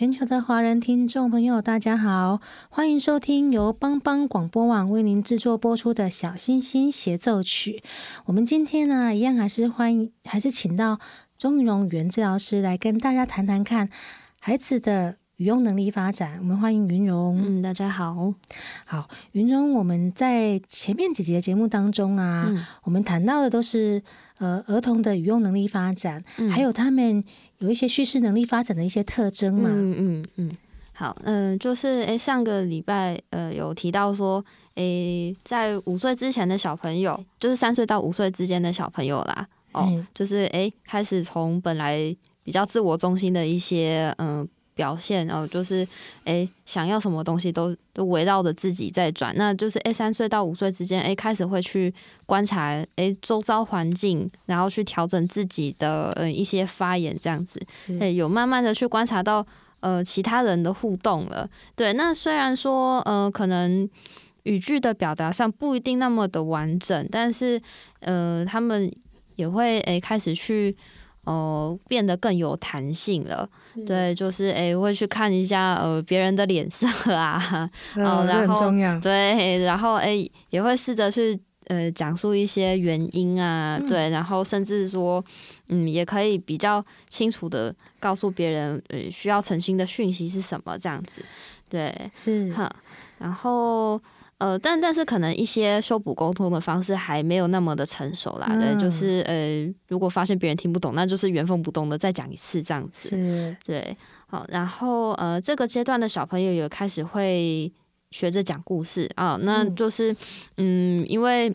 全球的华人听众朋友，大家好，欢迎收听由帮帮广播网为您制作播出的小星星协奏曲。我们今天呢，一样还是欢迎，还是请到钟云蓉语言治疗师来跟大家谈谈看孩子的语用能力发展。我们欢迎云蓉。嗯，大家好，好，云蓉，我们在前面几集的节目当中啊，嗯、我们谈到的都是呃儿童的语用能力发展，嗯、还有他们。有一些叙事能力发展的一些特征嘛？嗯嗯嗯，好，嗯、呃，就是诶，上个礼拜呃有提到说，诶，在五岁之前的小朋友，就是三岁到五岁之间的小朋友啦，哦，嗯、就是诶，开始从本来比较自我中心的一些嗯。呃表现哦，就是诶，想要什么东西都都围绕着自己在转。那就是诶，三岁到五岁之间，诶，开始会去观察诶周遭环境，然后去调整自己的呃一些发言，这样子，诶，有慢慢的去观察到呃其他人的互动了。对，那虽然说呃可能语句的表达上不一定那么的完整，但是呃他们也会诶开始去。哦，变得更有弹性了。对，就是诶、欸，会去看一下呃别人的脸色啊，然后对，然后诶、欸，也会试着去呃讲述一些原因啊，嗯、对，然后甚至说嗯，也可以比较清楚的告诉别人呃需要澄清的讯息是什么这样子，对，是哈，然后。呃，但但是可能一些修补沟通的方式还没有那么的成熟啦。嗯、对，就是呃，如果发现别人听不懂，那就是原封不动的再讲一次这样子。对，好，然后呃，这个阶段的小朋友也开始会学着讲故事啊，那就是嗯，嗯，因为。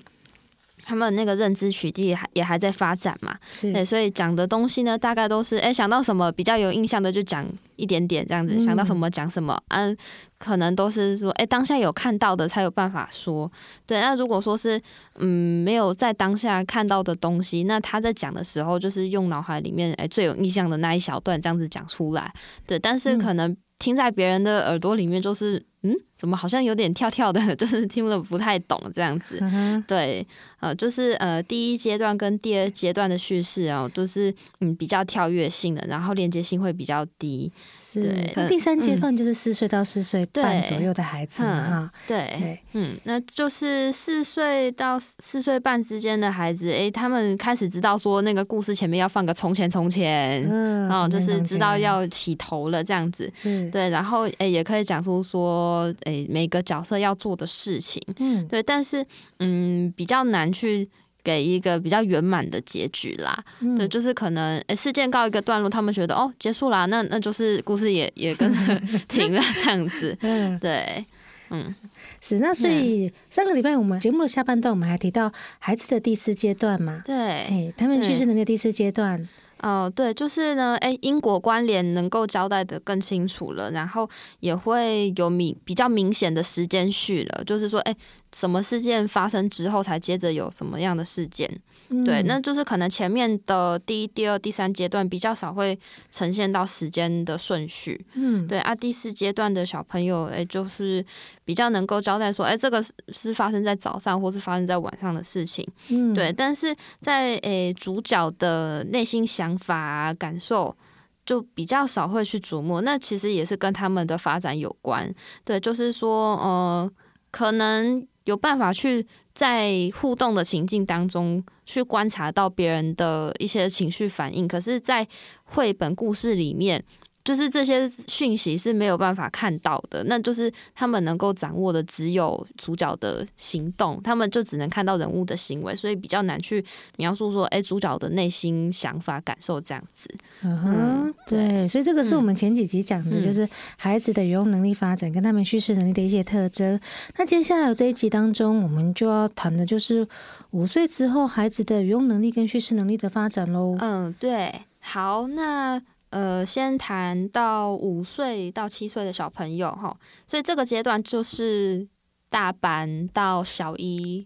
他们那个认知取缔还也还在发展嘛，对，所以讲的东西呢，大概都是哎想到什么比较有印象的就讲一点点这样子，嗯、想到什么讲什么，嗯、啊，可能都是说哎当下有看到的才有办法说，对，那如果说是嗯没有在当下看到的东西，那他在讲的时候就是用脑海里面哎最有印象的那一小段这样子讲出来，对，但是可能听在别人的耳朵里面就是嗯。怎么好像有点跳跳的，就是听了不太懂这样子。嗯、对，呃，就是呃，第一阶段跟第二阶段的叙事哦，都是嗯比较跳跃性的，然后连接性会比较低。是，对，那第三阶段就是四岁到四岁半左右的孩子哈。对，嗯，那就是四岁到四岁半之间的孩子，哎，他们开始知道说那个故事前面要放个从前从前，嗯，然后就是知道要起头了这样子。嗯，对，然后哎，也可以讲出说。诶，每个角色要做的事情，嗯，对，但是嗯，比较难去给一个比较圆满的结局啦。嗯、对，就是可能诶，事件告一个段落，他们觉得哦，结束啦，那那就是故事也也跟着 停了这样子。嗯，对，嗯，是。那所以上个礼拜我们节目的下半段，我们还提到孩子的第四阶段嘛？对，他们叙事能力的第四阶段。哦、对，就是呢，哎，因果关联能够交代的更清楚了，然后也会有明比较明显的时间序了，就是说，哎，什么事件发生之后，才接着有什么样的事件。对，那就是可能前面的第一、第二、第三阶段比较少会呈现到时间的顺序。嗯，对啊，第四阶段的小朋友，哎，就是比较能够交代说，哎，这个是发生在早上或是发生在晚上的事情。嗯，对，但是在诶主角的内心想法啊、感受，就比较少会去琢磨。那其实也是跟他们的发展有关。对，就是说，呃，可能有办法去。在互动的情境当中，去观察到别人的一些情绪反应，可是，在绘本故事里面。就是这些讯息是没有办法看到的，那就是他们能够掌握的只有主角的行动，他们就只能看到人物的行为，所以比较难去描述说，哎，主角的内心想法、感受这样子。嗯哼，对，所以这个是我们前几集讲的，就是孩子的语用能力发展跟他们叙事能力的一些特征。那接下来这一集当中，我们就要谈的就是五岁之后孩子的语用能力跟叙事能力的发展喽。嗯，对，好，那。呃，先谈到五岁到七岁的小朋友哈，所以这个阶段就是大班到小一。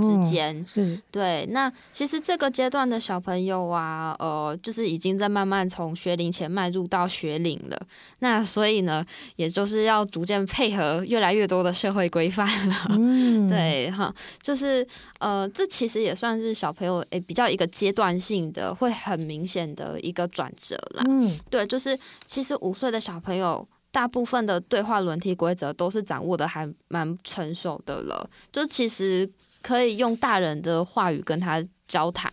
之间、哦、是对，那其实这个阶段的小朋友啊，呃，就是已经在慢慢从学龄前迈入到学龄了。那所以呢，也就是要逐渐配合越来越多的社会规范了。嗯，对哈，就是呃，这其实也算是小朋友诶、欸、比较一个阶段性的，会很明显的一个转折啦。嗯，对，就是其实五岁的小朋友，大部分的对话轮替规则都是掌握的还蛮成熟的了。就其实。可以用大人的话语跟他交谈，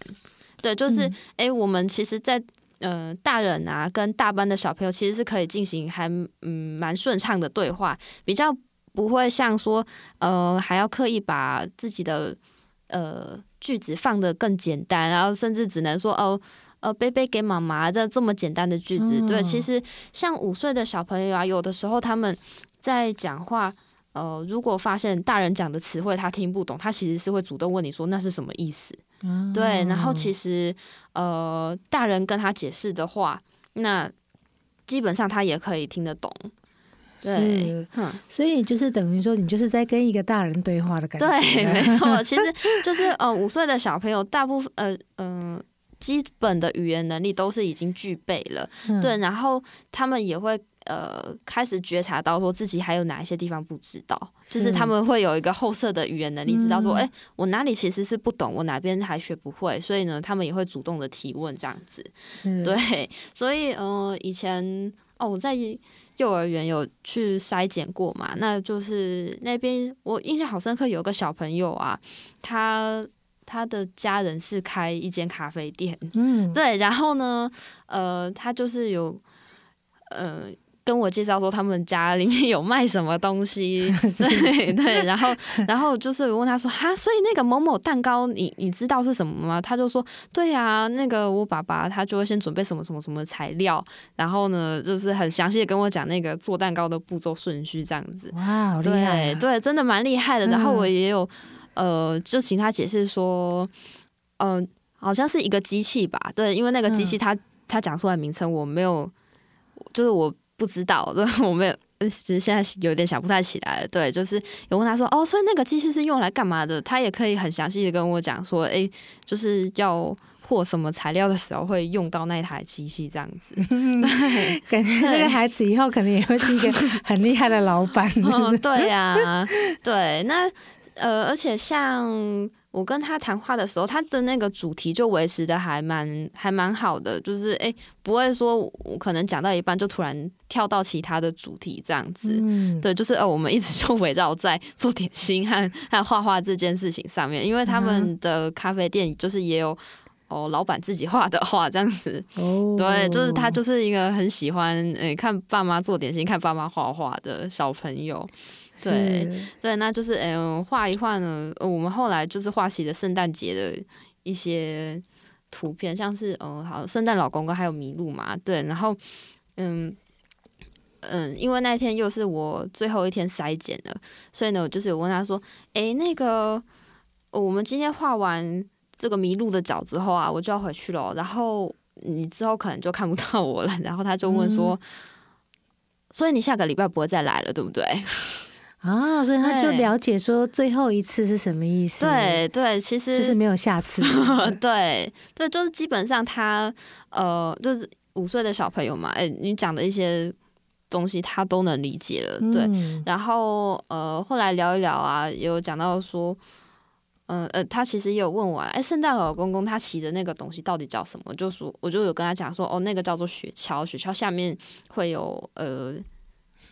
对，就是诶、嗯欸，我们其实在，在呃，大人啊跟大班的小朋友其实是可以进行还嗯蛮顺畅的对话，比较不会像说呃还要刻意把自己的呃句子放得更简单，然后甚至只能说哦呃贝贝给妈妈这这么简单的句子。嗯、对，其实像五岁的小朋友啊，有的时候他们在讲话。呃，如果发现大人讲的词汇他听不懂，他其实是会主动问你说那是什么意思？嗯、对，然后其实呃，大人跟他解释的话，那基本上他也可以听得懂。对，哼，所以就是等于说你就是在跟一个大人对话的感觉。对，没 错，其实就是呃，五岁的小朋友大部分呃嗯、呃，基本的语言能力都是已经具备了。嗯、对，然后他们也会。呃，开始觉察到说自己还有哪一些地方不知道，就是他们会有一个后设的语言能力，知道说，哎、嗯欸，我哪里其实是不懂，我哪边还学不会，所以呢，他们也会主动的提问这样子。对，所以呃，以前哦，我在幼儿园有去筛检过嘛，那就是那边我印象好深刻，有个小朋友啊，他他的家人是开一间咖啡店，嗯，对，然后呢，呃，他就是有呃。跟我介绍说他们家里面有卖什么东西，对对，然后然后就是我问他说哈，所以那个某某蛋糕你你知道是什么吗？他就说对呀，那个我爸爸他就会先准备什么什么什么材料，然后呢就是很详细的跟我讲那个做蛋糕的步骤顺序这样子。哇，好厉害啊，对对，真的蛮厉害的。然后我也有呃，就请他解释说，嗯、呃，好像是一个机器吧？对，因为那个机器他他讲出来名称我没有，就是我。不知道，对，我没有，其实现在有点想不太起来了。对，就是有问他说，哦，所以那个机器是用来干嘛的？他也可以很详细的跟我讲说，哎、欸，就是要和什么材料的时候会用到那台机器这样子。对，感觉这个孩子以后可能也会是一个很厉害的老板。哦，对呀、啊，对，那呃，而且像。我跟他谈话的时候，他的那个主题就维持的还蛮还蛮好的，就是诶、欸，不会说我可能讲到一半就突然跳到其他的主题这样子，嗯、对，就是呃，我们一直就围绕在做点心和和画画这件事情上面，因为他们的咖啡店就是也有哦，老板自己画的画这样子，哦，对，就是他就是一个很喜欢诶、欸、看爸妈做点心、看爸妈画画的小朋友。对对，那就是嗯，画一画呢。我们后来就是画起了圣诞节的一些图片，像是嗯，好，圣诞老公公还有麋鹿嘛。对，然后嗯嗯，因为那天又是我最后一天筛检了，所以呢，我就是有问他说：“诶，那个我们今天画完这个麋鹿的脚之后啊，我就要回去了。然后你之后可能就看不到我了。然后他就问说，嗯、所以你下个礼拜不会再来了，对不对？啊，所以他就了解说最后一次是什么意思。对对，其实就是没有下次。对对，就是基本上他呃，就是五岁的小朋友嘛，哎，你讲的一些东西他都能理解了。对，嗯、然后呃，后来聊一聊啊，有讲到说。嗯呃，他其实也有问我，哎，圣诞老公公他骑的那个东西到底叫什么？就说我就有跟他讲说，哦，那个叫做雪橇，雪橇下面会有呃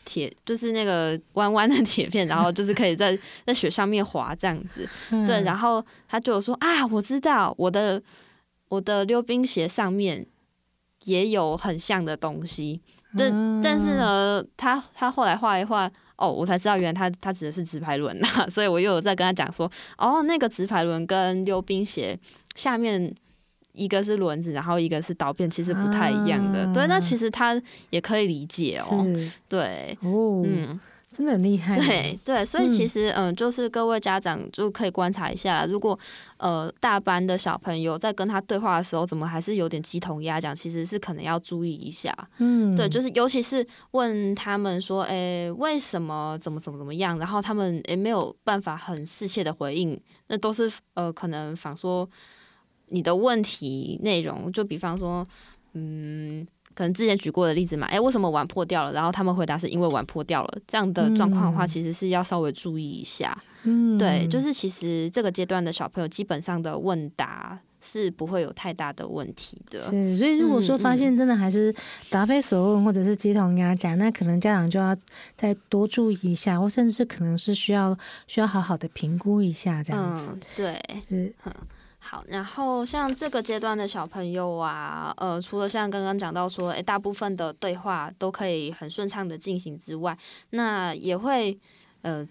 铁，就是那个弯弯的铁片，然后就是可以在 在雪上面滑这样子。对，然后他就有说啊，我知道我的我的溜冰鞋上面也有很像的东西，但但是呢，他他后来画一画。哦，我才知道原来他他指的是直排轮呐，所以我又有在跟他讲说，哦，那个直排轮跟溜冰鞋下面一个是轮子，然后一个是刀片，其实不太一样的。啊、对，那其实他也可以理解哦。是对，哦，嗯。真的很厉害，对对，所以其实嗯，就是各位家长就可以观察一下，如果呃大班的小朋友在跟他对话的时候，怎么还是有点鸡同鸭讲，其实是可能要注意一下。嗯，对，就是尤其是问他们说，哎，为什么怎么怎么怎么样，然后他们也没有办法很适切的回应，那都是呃可能仿说你的问题内容，就比方说嗯。可能之前举过的例子嘛，哎，为什么碗破掉了？然后他们回答是因为碗破掉了。这样的状况的话，其实是要稍微注意一下。嗯，对，就是其实这个阶段的小朋友，基本上的问答是不会有太大的问题的。是，所以如果说发现真的还是答非所问，或者是鸡同鸭讲，那可能家长就要再多注意一下，或甚至可能是需要需要好好的评估一下这样子。嗯，对，是。好，然后像这个阶段的小朋友啊，呃，除了像刚刚讲到说，诶，大部分的对话都可以很顺畅的进行之外，那也会，呃，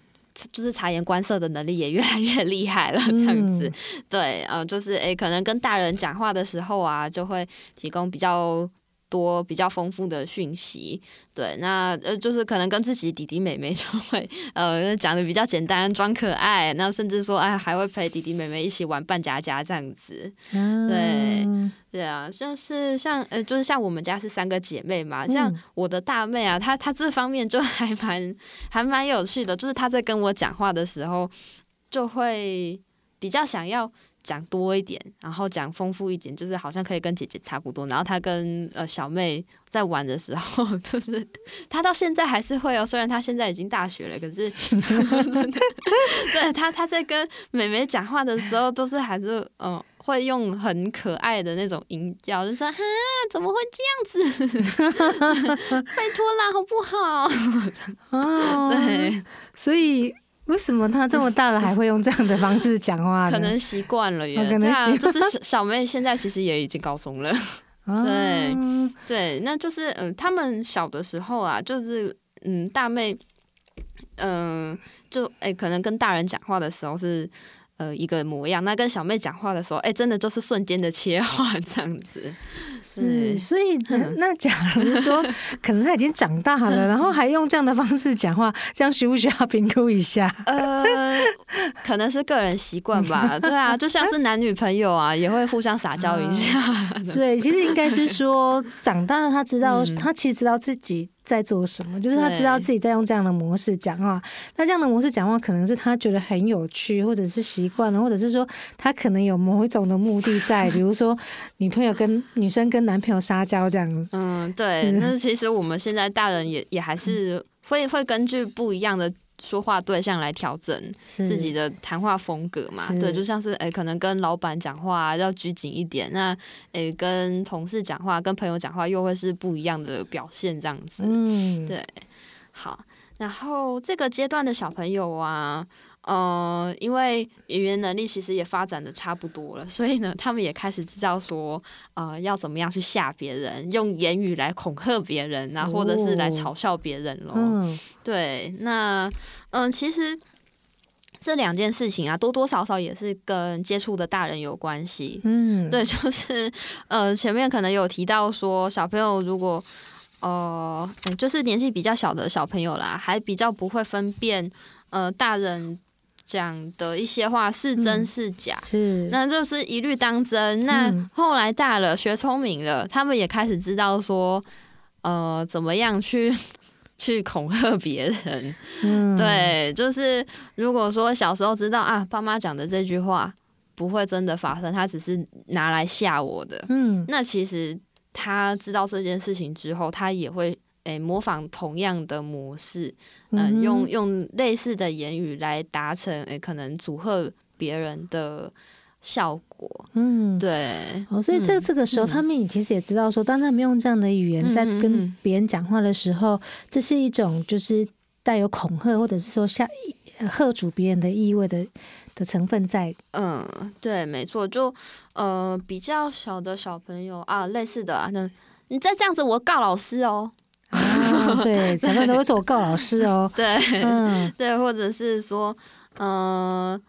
就是察言观色的能力也越来越厉害了，这样子，嗯、对，呃，就是诶，可能跟大人讲话的时候啊，就会提供比较。多比较丰富的讯息，对，那呃就是可能跟自己弟弟妹妹 就会呃讲的比较简单，装可爱，那甚至说哎还会陪弟弟妹妹一起玩扮家家这样子，嗯、对对啊，像是像呃就是像我们家是三个姐妹嘛，像我的大妹啊，她她这方面就还蛮还蛮有趣的，就是她在跟我讲话的时候就会比较想要。讲多一点，然后讲丰富一点，就是好像可以跟姐姐差不多。然后他跟呃小妹在玩的时候，就是她到现在还是会哦，虽然她现在已经大学了，可是 对她她在跟妹妹讲话的时候，都是还是嗯、呃、会用很可爱的那种音调，就说哈怎么会这样子？拜托啦，好不好？哦，对，所以。为什么他这么大了还会用这样的方式讲话呢？可能习惯了耶。可能习惯。就是小妹现在其实也已经高中了。对对，那就是嗯，他们小的时候啊，就是嗯，大妹嗯，就哎，可能跟大人讲话的时候是呃一个模样，那跟小妹讲话的时候，哎，真的就是瞬间的切换这样子。是，所以那假如说，可能他已经长大了，然后还用这样的方式讲话，这样需不需要评估一下？呃，可能是个人习惯吧。对啊，就像是男女朋友啊，也会互相撒娇一下。对，其实应该是说，长大了他知道，他其实知道自己。在做什么？就是他知道自己在用这样的模式讲话。那这样的模式讲话，可能是他觉得很有趣，或者是习惯了，或者是说他可能有某一种的目的在，比如说 女朋友跟女生跟男朋友撒娇这样。嗯，对。那是其实我们现在大人也也还是会会根据不一样的。说话对象来调整自己的谈话风格嘛？对，就像是诶、欸，可能跟老板讲话要拘谨一点，那诶、欸，跟同事讲话、跟朋友讲话又会是不一样的表现，这样子。嗯，对。好，然后这个阶段的小朋友啊。呃，因为语言能力其实也发展的差不多了，所以呢，他们也开始知道说，呃，要怎么样去吓别人，用言语来恐吓别人啊，或者是来嘲笑别人咯。嗯，对，那嗯、呃，其实这两件事情啊，多多少少也是跟接触的大人有关系。嗯，对，就是呃，前面可能有提到说，小朋友如果呃，就是年纪比较小的小朋友啦，还比较不会分辨呃大人。讲的一些话是真是假，嗯、是，那就是一律当真。那后来大了，学聪明了，他们也开始知道说，呃，怎么样去 去恐吓别人。嗯，对，就是如果说小时候知道啊，爸妈讲的这句话不会真的发生，他只是拿来吓我的。嗯，那其实他知道这件事情之后，他也会。诶、欸，模仿同样的模式，嗯、呃，用用类似的言语来达成诶、欸，可能阻吓别人的效果。嗯，对。哦，所以在这个时候，嗯、他们其实也知道说，当他们用这样的语言在跟别人讲话的时候，嗯嗯嗯，这是一种就是带有恐吓或者是说吓吓阻别人的意味的的成分在。嗯，对，没错。就呃，比较小的小朋友啊，类似的啊，那你再这样子，我告老师哦。啊，对，小朋友都会说我告老师哦。对，嗯，对，或者是说，嗯、呃，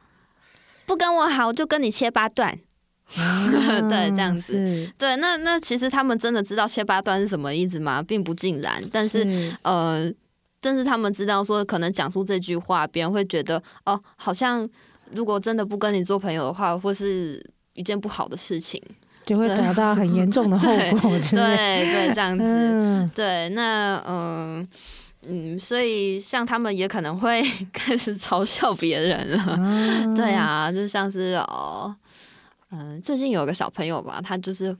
不跟我好，就跟你切八段。啊、对，这样子。对，那那其实他们真的知道切八段是什么意思吗？并不尽然。但是，是呃，但是他们知道说，可能讲出这句话，别人会觉得，哦，好像如果真的不跟你做朋友的话，会是一件不好的事情。就会得到很严重的 后果，对对，对，这样子，嗯、对，那嗯嗯，所以像他们也可能会 开始嘲笑别人了，嗯、对啊，就像是哦，嗯，最近有个小朋友吧，他就是。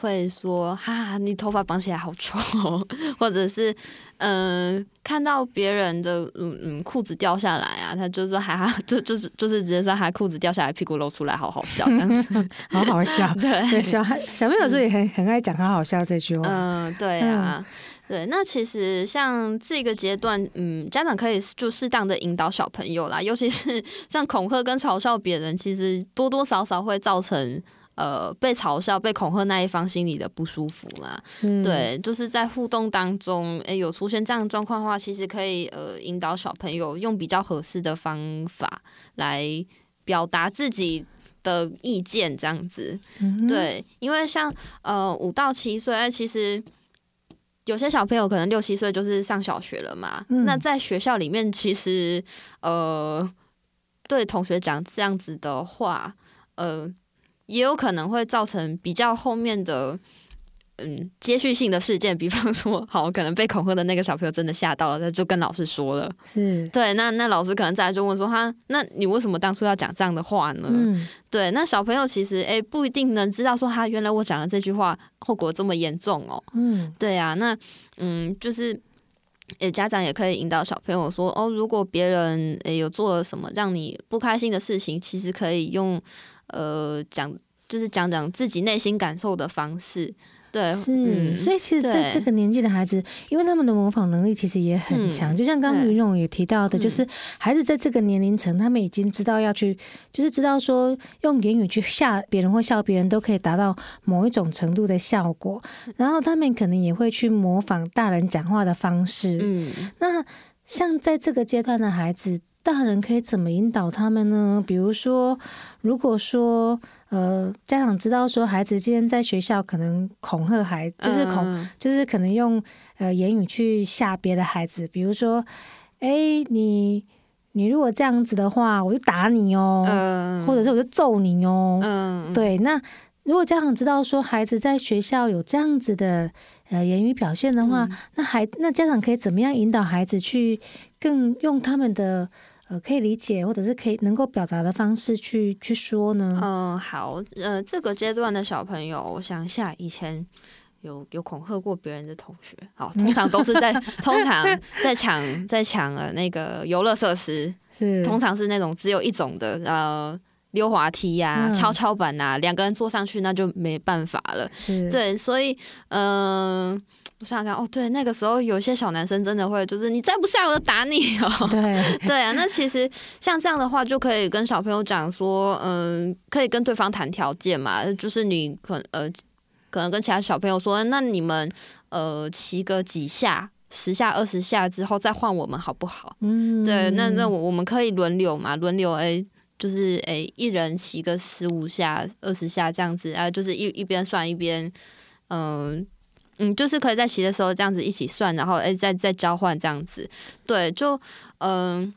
会说哈，你头发绑起来好丑，或者是嗯、呃，看到别人的嗯嗯裤子掉下来啊，他就说哈哈，就就是就是直接说他裤子掉下来，屁股露出来，好好笑这样子，好好笑。对，小孩小朋友自己很很爱讲好好笑这句话。嗯，对啊，对。那其实像这个阶段，嗯，家长可以就适当的引导小朋友啦，尤其是像恐吓跟嘲笑别人，其实多多少少会造成。呃，被嘲笑、被恐吓那一方心里的不舒服啦，对，就是在互动当中，哎、欸，有出现这样的状况的话，其实可以呃引导小朋友用比较合适的方法来表达自己的意见，这样子，嗯、对，因为像呃五到七岁，其实有些小朋友可能六七岁就是上小学了嘛，嗯、那在学校里面，其实呃对同学讲这样子的话，呃。也有可能会造成比较后面的，嗯，接续性的事件，比方说，好，可能被恐吓的那个小朋友真的吓到了，他就跟老师说了，是对，那那老师可能再来就问说，他，那你为什么当初要讲这样的话呢？嗯，对，那小朋友其实，哎，不一定能知道说，他原来我讲的这句话后果这么严重哦，嗯，对啊，那，嗯，就是，诶，家长也可以引导小朋友说，哦，如果别人诶有做了什么让你不开心的事情，其实可以用。呃，讲就是讲讲自己内心感受的方式，对，是，嗯、所以其实在这个年纪的孩子，因为他们的模仿能力其实也很强，嗯、就像刚刚云荣也提到的，就是孩子在这个年龄层，他们已经知道要去，就是知道说用言语去吓别人或笑别人都可以达到某一种程度的效果，然后他们可能也会去模仿大人讲话的方式，嗯，那像在这个阶段的孩子。大人可以怎么引导他们呢？比如说，如果说呃，家长知道说孩子今天在学校可能恐吓孩子，就是恐，嗯、就是可能用呃言语去吓别的孩子，比如说，哎，你你如果这样子的话，我就打你哦，嗯、或者是我就揍你哦，嗯，对。那如果家长知道说孩子在学校有这样子的呃言语表现的话，嗯、那孩那家长可以怎么样引导孩子去更用他们的。呃，可以理解或者是可以能够表达的方式去去说呢？嗯，好，呃，这个阶段的小朋友，我想一下，以前有有恐吓过别人的同学，好，通常都是在 通常在抢在抢呃那个游乐设施，是通常是那种只有一种的，呃，溜滑梯呀、啊、跷跷板呐、啊，两个人坐上去那就没办法了，对，所以嗯。呃我想想看，哦，对，那个时候有些小男生真的会，就是你再不下，我就打你哦。对 对啊，那其实像这样的话，就可以跟小朋友讲说，嗯，可以跟对方谈条件嘛，就是你可呃，可能跟其他小朋友说，那你们呃骑个几下，十下、二十下之后再换我们好不好？嗯，对，那那我我们可以轮流嘛，轮流哎，就是哎，一人骑个十五下、二十下这样子啊，就是一一边算一边，嗯。嗯，就是可以在骑的时候这样子一起算，然后诶，再再交换这样子，对，就嗯、呃，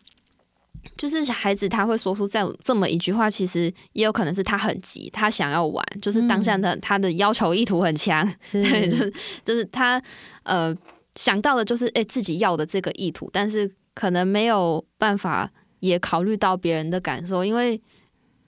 就是小孩子他会说出这样这么一句话，其实也有可能是他很急，他想要玩，就是当下的他的要求意图很强，是 对，就是就是他呃想到的就是哎自己要的这个意图，但是可能没有办法也考虑到别人的感受，因为。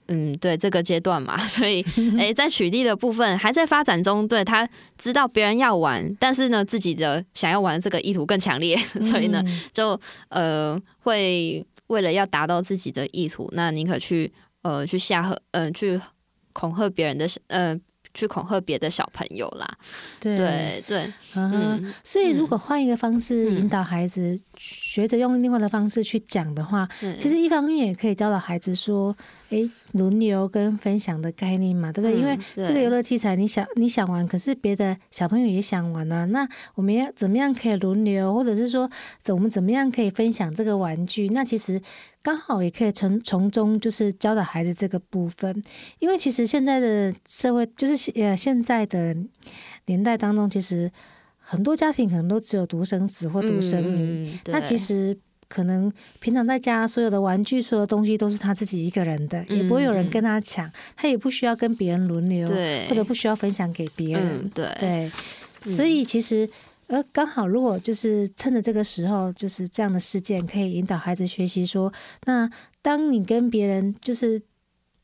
嗯，对这个阶段嘛，所以 诶，在取缔的部分还在发展中。对，他知道别人要玩，但是呢，自己的想要玩的这个意图更强烈，所以呢，就呃会为了要达到自己的意图，那宁可去呃去吓呃，去恐吓别人的呃。去恐吓别的小朋友啦，对对对，嗯，所以如果换一个方式引导孩子，学着用另外的方式去讲的话，其实一方面也可以教导孩子说，诶，轮流跟分享的概念嘛，对不对？因为这个游乐器材，你想你想玩，可是别的小朋友也想玩呢，那我们要怎么样可以轮流，或者是说，我们怎么样可以分享这个玩具？那其实。刚好也可以从从中就是教导孩子这个部分，因为其实现在的社会就是呃现在的年代当中，其实很多家庭可能都只有独生子或独生女，嗯、那其实可能平常在家所有的玩具、所有的东西都是他自己一个人的，嗯、也不会有人跟他抢，他也不需要跟别人轮流，对。或者不需要分享给别人，嗯、对。对，所以其实。呃刚好，如果就是趁着这个时候，就是这样的事件，可以引导孩子学习说，那当你跟别人就是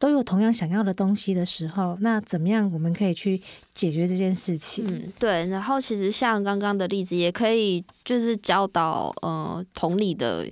都有同样想要的东西的时候，那怎么样我们可以去解决这件事情？嗯，对。然后其实像刚刚的例子，也可以就是教导呃同理的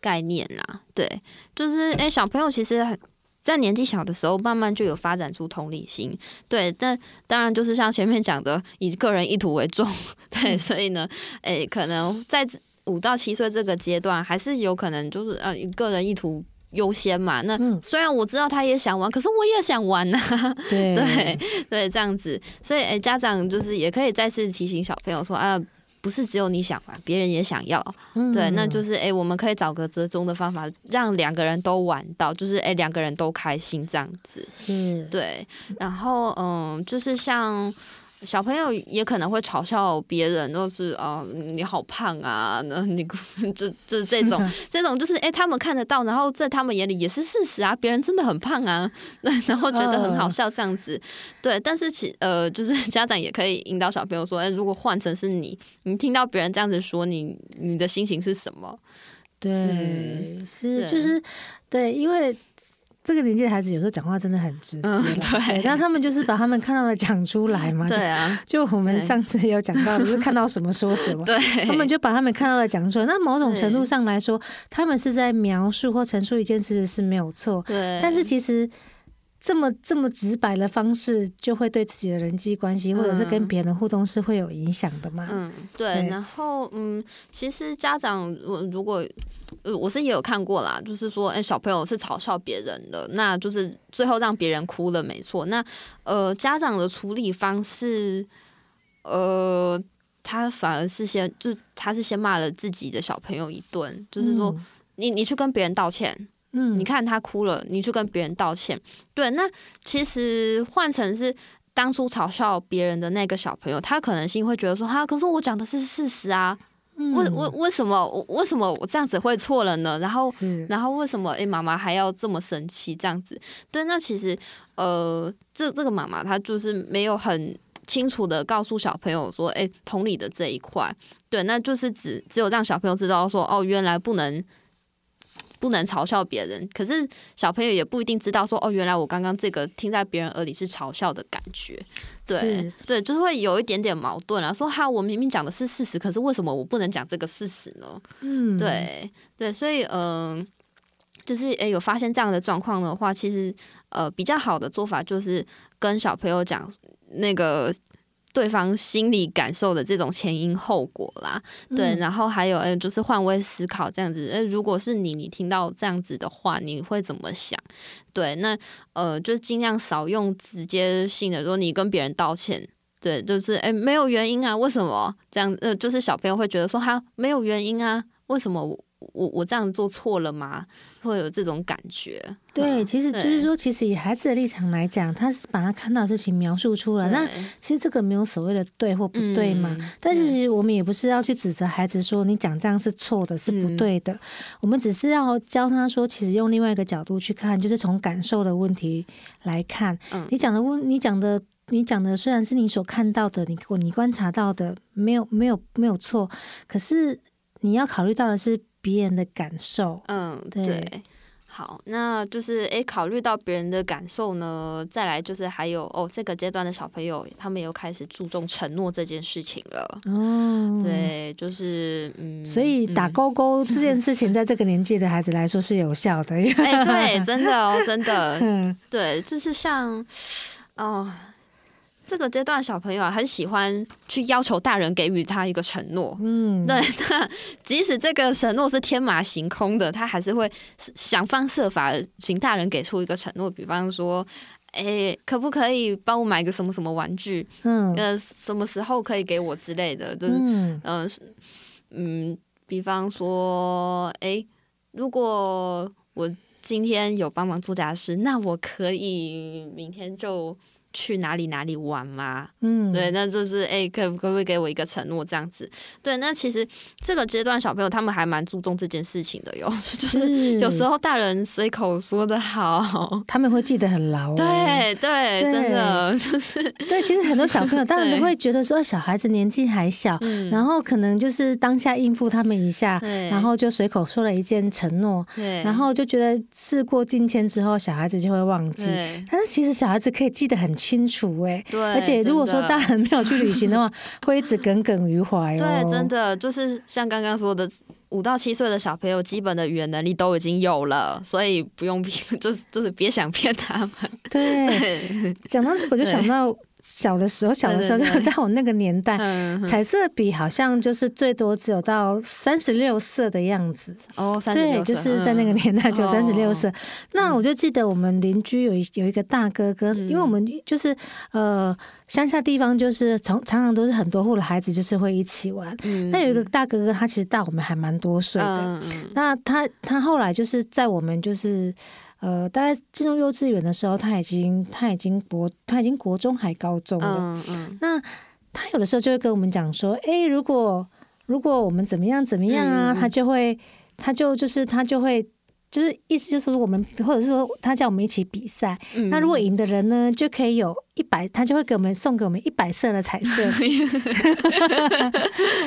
概念啦。对，就是哎，小朋友其实很。在年纪小的时候，慢慢就有发展出同理心，对。但当然就是像前面讲的，以个人意图为重，对。所以呢，诶、欸，可能在五到七岁这个阶段，还是有可能就是呃，以个人意图优先嘛。那虽然我知道他也想玩，可是我也想玩呐、啊。对 对对，这样子。所以，诶、欸，家长就是也可以再次提醒小朋友说啊。不是只有你想玩，别人也想要，嗯、对，那就是哎、欸，我们可以找个折中的方法，让两个人都玩到，就是哎，两个人都开心这样子，是对，然后嗯，就是像。小朋友也可能会嘲笑别人，就是啊，你好胖啊，那你 就就这种 这种就是哎、欸，他们看得到，然后在他们眼里也是事实啊，别人真的很胖啊，然后觉得很好笑这样子，对。但是其呃，就是家长也可以引导小朋友说，哎、欸，如果换成是你，你听到别人这样子说你，你的心情是什么？对，嗯、是就是对，因为。这个年纪的孩子有时候讲话真的很直接，嗯，对，然后他们就是把他们看到的讲出来嘛，对啊，就我们上次有讲到，就是看到什么说什么，对，他们就把他们看到的讲出来。那某种程度上来说，他们是在描述或陈述一件事是没有错，对，但是其实。这么这么直白的方式，就会对自己的人际关系，或者是跟别人的互动是会有影响的嘛？嗯，对。对，然后，嗯，其实家长，我如果，呃，我是也有看过啦，就是说，哎，小朋友是嘲笑别人的，那就是最后让别人哭了，没错。那，呃，家长的处理方式，呃，他反而是先，就他是先骂了自己的小朋友一顿，就是说，嗯，你你去跟别人道歉。嗯，你看他哭了，你去跟别人道歉。对，那其实换成是当初嘲笑别人的那个小朋友，他可能心会觉得说：“哈，可是我讲的是事实啊，为为为什么我为什么我这样子会错了呢？然后然后为什么诶妈妈还要这么生气这样子？对，那其实呃，这这个妈妈她就是没有很清楚的告诉小朋友说，诶，同理的这一块，对，那就是只只有让小朋友知道说，哦，原来不能。不能嘲笑别人，可是小朋友也不一定知道说哦，原来我刚刚这个听在别人耳里是嘲笑的感觉，对对，就是会有一点点矛盾啊。说哈，我明明讲的是事实，可是为什么我不能讲这个事实呢？嗯，对对，所以嗯、呃，就是诶，有发现这样的状况的话，其实呃，比较好的做法就是跟小朋友讲那个。对方心理感受的这种前因后果啦，对，然后还有诶，就是换位思考这样子，诶，如果是你，你听到这样子的话，你会怎么想？对，那呃，就尽量少用直接性的说，你跟别人道歉，对，就是诶，没有原因啊，为什么这样？呃，就是小朋友会觉得说，哈，没有原因啊，为什么我我这样做错了吗？会有这种感觉。对，其实就是说，其实以孩子的立场来讲，他是把他看到的事情描述出来。那其实这个没有所谓的对或不对嘛。嗯、但是其实我们也不是要去指责孩子说你讲这样是错的，是不对的。嗯、我们只是要教他说，其实用另外一个角度去看，就是从感受的问题来看。嗯、你讲的问，你讲的。你讲的虽然是你所看到的，你你观察到的没有没有没有错，可是你要考虑到的是别人的感受。嗯，对。对好，那就是诶，考虑到别人的感受呢，再来就是还有哦，这个阶段的小朋友他们又开始注重承诺这件事情了。哦，对，就是嗯，所以打勾勾这件事情，在这个年纪的孩子来说是有效的。哎，对，真的哦，真的，嗯，对，就是像哦。这个阶段小朋友啊，很喜欢去要求大人给予他一个承诺。嗯，对，那 即使这个承诺是天马行空的，他还是会想方设法请大人给出一个承诺。比方说，哎，可不可以帮我买个什么什么玩具？嗯，呃，什么时候可以给我之类的？就是，嗯、呃，嗯，比方说，哎，如果我今天有帮忙做家事，那我可以明天就。去哪里哪里玩吗？嗯，对，那就是哎、欸，可可不可以给我一个承诺这样子？对，那其实这个阶段小朋友他们还蛮注重这件事情的哟，就是有时候大人随口说的好，他们会记得很牢。对对，对真的就是对。其实很多小朋友 当然都会觉得说，小孩子年纪还小，然后可能就是当下应付他们一下，然后就随口说了一件承诺，对然后就觉得事过境迁之后，小孩子就会忘记。对但是其实小孩子可以记得很。清楚哎，对，而且如果说大人没有去旅行的话，会一直耿耿于怀哦。对，真的就是像刚刚说的，五到七岁的小朋友基本的语言能力都已经有了，所以不用骗，就是就是别想骗他们。对，讲到这我就想到。小的时候，小的时候就 在我那个年代，彩色笔好像就是最多只有到三十六色的样子。哦，三十六色，对，就是在那个年代就三十六色。嗯、那我就记得我们邻居有一有一个大哥哥，嗯、因为我们就是呃乡下地方，就是常常常都是很多户的孩子就是会一起玩。嗯、那有一个大哥哥，他其实大我们还蛮多岁的。嗯、那他他后来就是在我们就是。呃，大概进入幼稚园的时候，他已经他已经国他已经国中还高中了。嗯嗯。那他有的时候就会跟我们讲说，哎，如果如果我们怎么样怎么样啊，嗯、他就会他就就是他就会就是意思就是说我们或者是说他叫我们一起比赛。嗯、那如果赢的人呢，就可以有。一百，他就会给我们送给我们一百色的彩色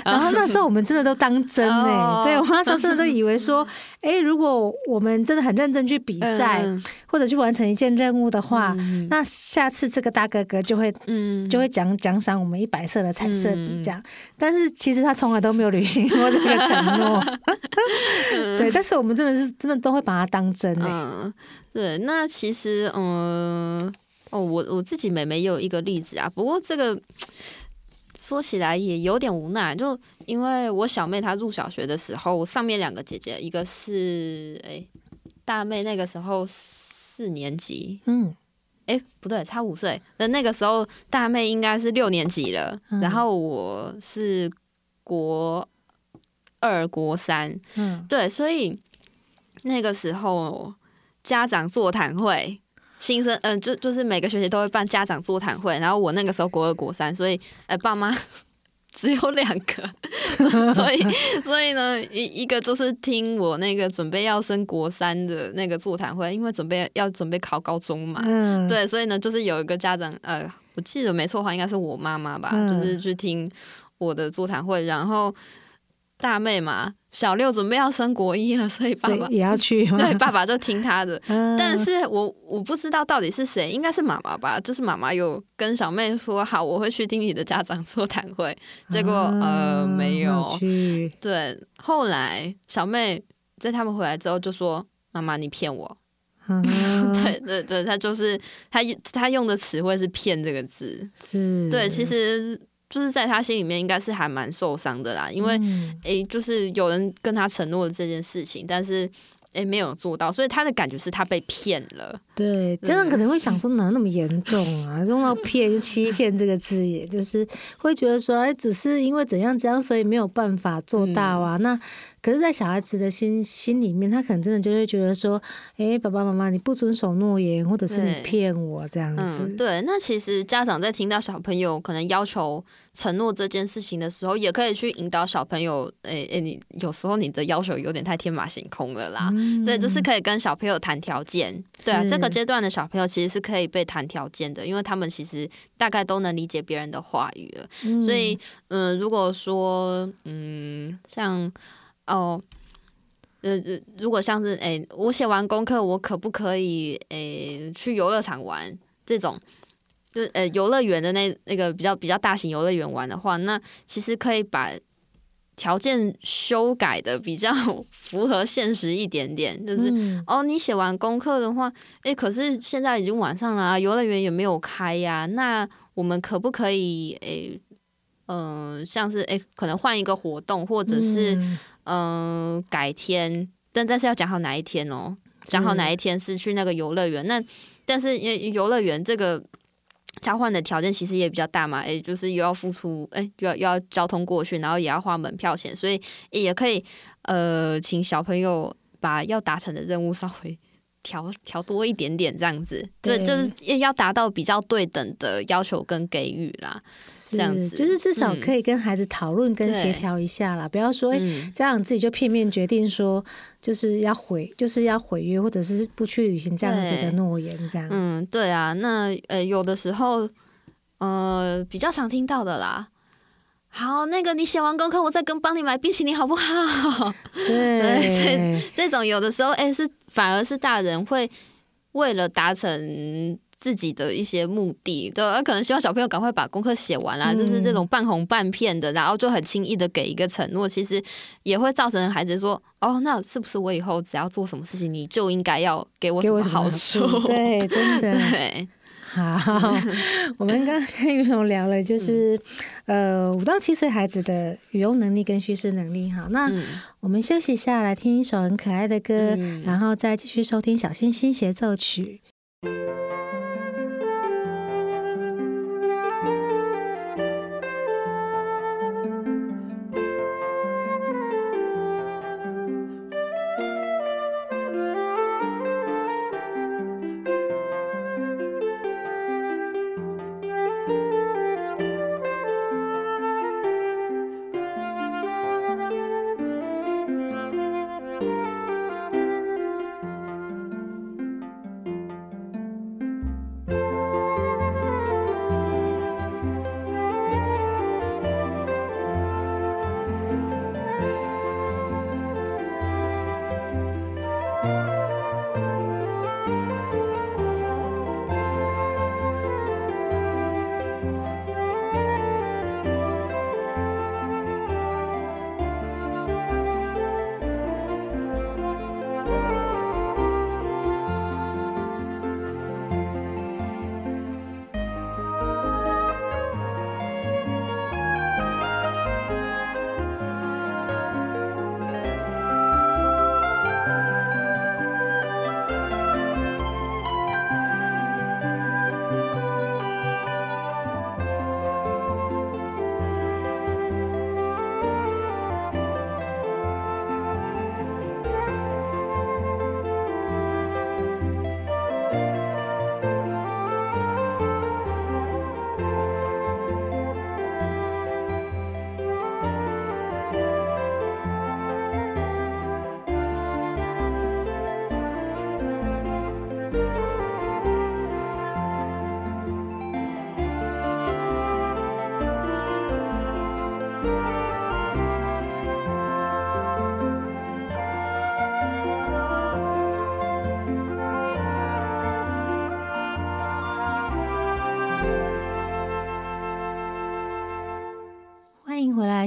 然后那时候我们真的都当真哎、欸，哦、对我那时候真的都以为说，哎、欸，如果我们真的很认真去比赛，嗯、或者去完成一件任务的话，嗯、那下次这个大哥哥就会，嗯、就会奖奖赏我们一百色的彩色笔这样。嗯、但是其实他从来都没有履行过这个承诺，对。但是我们真的是真的都会把它当真哎、欸嗯，对。那其实，嗯。哦，我我自己妹妹也有一个例子啊，不过这个说起来也有点无奈，就因为我小妹她入小学的时候，我上面两个姐姐，一个是哎、欸、大妹那个时候四年级，嗯，哎、欸、不对，差五岁，那那个时候大妹应该是六年级了，嗯、然后我是国二国三，嗯，对，所以那个时候家长座谈会。新生，嗯、呃，就就是每个学期都会办家长座谈会，然后我那个时候国二国三，所以，呃，爸妈 只有两个，所以，所以呢，一一个就是听我那个准备要升国三的那个座谈会，因为准备要准备考高中嘛，嗯，对，所以呢，就是有一个家长，呃，我记得没错的话，应该是我妈妈吧，嗯、就是去听我的座谈会，然后。大妹嘛，小六准备要升国一了，所以爸爸也要 去。对，爸爸就听他的。嗯、但是我我不知道到底是谁，应该是妈妈吧？就是妈妈有跟小妹说好，我会去听你的家长座谈会。结果、嗯、呃没有。去对，后来小妹在他们回来之后就说：“妈妈，你骗我。嗯”对对对，他就是他他用的词汇是“骗”这个字。是。对，其实。就是在他心里面应该是还蛮受伤的啦，因为诶、就是有人跟他承诺了这件事情，但是诶、欸、没有做到，所以他的感觉是他被骗了。对，真的可能会想说，哪那么严重啊？用到 骗、欺骗这个字眼，就是会觉得说，哎，只是因为怎样怎样，所以没有办法做到啊。嗯、那可是，在小孩子的心心里面，他可能真的就会觉得说，哎、欸，爸爸妈妈你不遵守诺言，或者是你骗我这样子。嗯，对。那其实家长在听到小朋友可能要求承诺这件事情的时候，也可以去引导小朋友，哎、欸、哎、欸，你有时候你的要求有点太天马行空了啦。嗯、对，就是可以跟小朋友谈条件。对啊，这个阶段的小朋友其实是可以被谈条件的，因为他们其实大概都能理解别人的话语了。嗯、所以，嗯、呃，如果说，嗯，像，哦，呃，如果像是，哎、欸，我写完功课，我可不可以，哎、欸，去游乐场玩？这种，就是，呃，游乐园的那那个比较比较大型游乐园玩的话，那其实可以把。条件修改的比较 符合现实一点点，就是、嗯、哦，你写完功课的话，哎，可是现在已经晚上了啊，游乐园也没有开呀，那我们可不可以，哎，嗯、呃，像是哎，可能换一个活动，或者是嗯、呃，改天，但但是要讲好哪一天哦，讲好哪一天是去那个游乐园，那但是因游乐园这个。交换的条件其实也比较大嘛，诶，就是又要付出，诶，又要又要交通过去，然后也要花门票钱，所以也可以，呃，请小朋友把要达成的任务稍微调调多一点点，这样子，对，就是要达到比较对等的要求跟给予啦。这样子就是至少可以跟孩子讨论跟协调一下啦，嗯、不要说哎、欸，家长自己就片面决定说就是要毁，就是要毁约或者是不去履行这样子的诺言，这样。嗯，对啊，那呃有的时候呃比较常听到的啦。好，那个你写完功课，我再跟帮你买冰淇淋好不好？对，这这种有的时候哎、欸、是反而是大人会为了达成。自己的一些目的，对，可能希望小朋友赶快把功课写完啦，嗯、就是这种半哄半骗的，然后就很轻易的给一个承诺，其实也会造成孩子说，哦，那是不是我以后只要做什么事情，你就应该要给我什么好处？对，真的。对，好，我们刚刚跟于蓉聊了，就是、嗯、呃五到七岁孩子的语用能力跟叙事能力。好，那我们休息一下，来听一首很可爱的歌，嗯、然后再继续收听小星星协奏曲。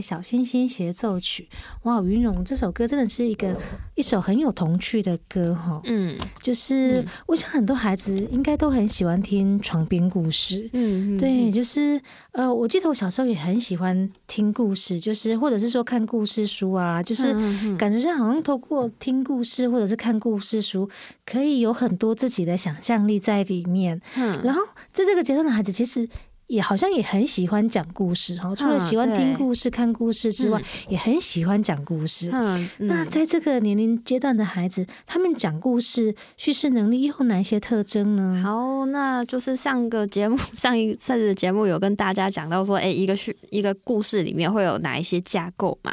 小星星协奏曲，哇！云容这首歌真的是一个一首很有童趣的歌哈。嗯，就是我想很多孩子应该都很喜欢听床边故事。嗯，对，就是呃，我记得我小时候也很喜欢听故事，就是或者是说看故事书啊，就是感觉上好像透过听故事或者是看故事书，可以有很多自己的想象力在里面。嗯，然后在这个阶段的孩子其实。也好像也很喜欢讲故事哈，除了喜欢听故事、看故事之外，也很喜欢讲故事。嗯，那在这个年龄阶段的孩子，他们讲故事、叙事能力又有哪一些特征呢？好，那就是上个节目 上一次的节目有跟大家讲到说，哎，一个叙一个故事里面会有哪一些架构嘛？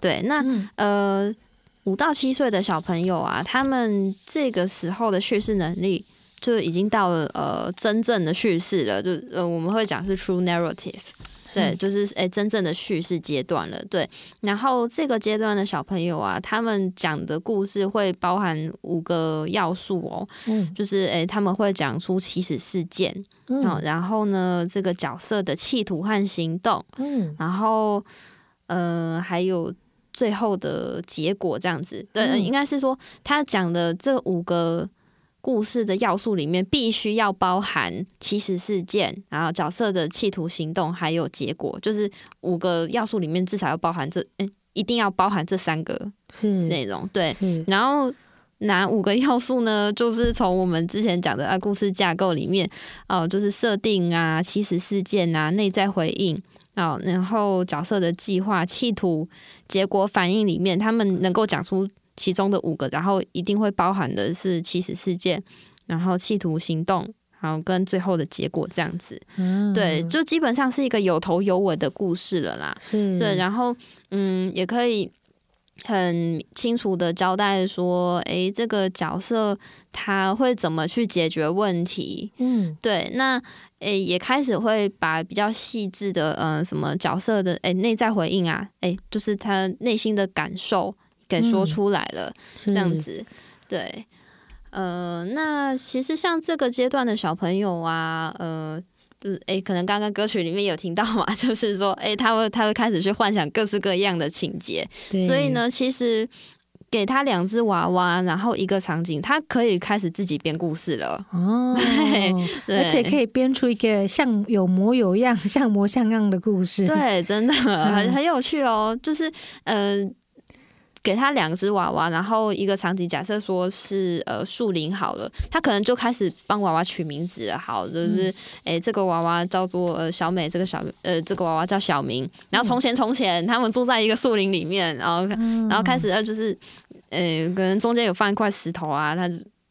对，那呃，五到七岁的小朋友啊，他们这个时候的叙事能力。就已经到了呃真正的叙事了，就呃我们会讲是 true narrative，对，就是诶、欸、真正的叙事阶段了，对。然后这个阶段的小朋友啊，他们讲的故事会包含五个要素哦，嗯，就是诶、欸、他们会讲出起始事件，嗯，然后呢这个角色的企图和行动，嗯，然后呃还有最后的结果这样子，对，嗯、应该是说他讲的这五个。故事的要素里面必须要包含起始事件，然后角色的企图行动，还有结果，就是五个要素里面至少要包含这，哎，一定要包含这三个内容。对，然后哪五个要素呢？就是从我们之前讲的啊，故事架构里面哦，就是设定啊，起始事件啊，内在回应啊，然后角色的计划、企图、结果、反应里面，他们能够讲出。其中的五个，然后一定会包含的是起始事件，然后企图行动，然后跟最后的结果这样子。嗯，对，就基本上是一个有头有尾的故事了啦。是，对，然后嗯，也可以很清楚的交代说，诶，这个角色他会怎么去解决问题？嗯，对，那诶也开始会把比较细致的，嗯、呃，什么角色的诶内在回应啊，诶，就是他内心的感受。给说出来了，嗯、这样子，对，呃，那其实像这个阶段的小朋友啊，呃，就是诶、欸，可能刚刚歌曲里面有听到嘛，就是说，诶、欸，他会他会开始去幻想各式各样的情节，所以呢，其实给他两只娃娃，然后一个场景，他可以开始自己编故事了哦，对，而且可以编出一个像有模有样、像模像样的故事，对，真的很很有趣哦，就是嗯。呃给他两只娃娃，然后一个场景，假设说是呃树林好了，他可能就开始帮娃娃取名字了。好，就是诶、这个娃娃叫做呃小美，这个小呃这个娃娃叫小明。然后从前从前，他们住在一个树林里面，然后、嗯、然后开始呃就是呃可能中间有放一块石头啊，他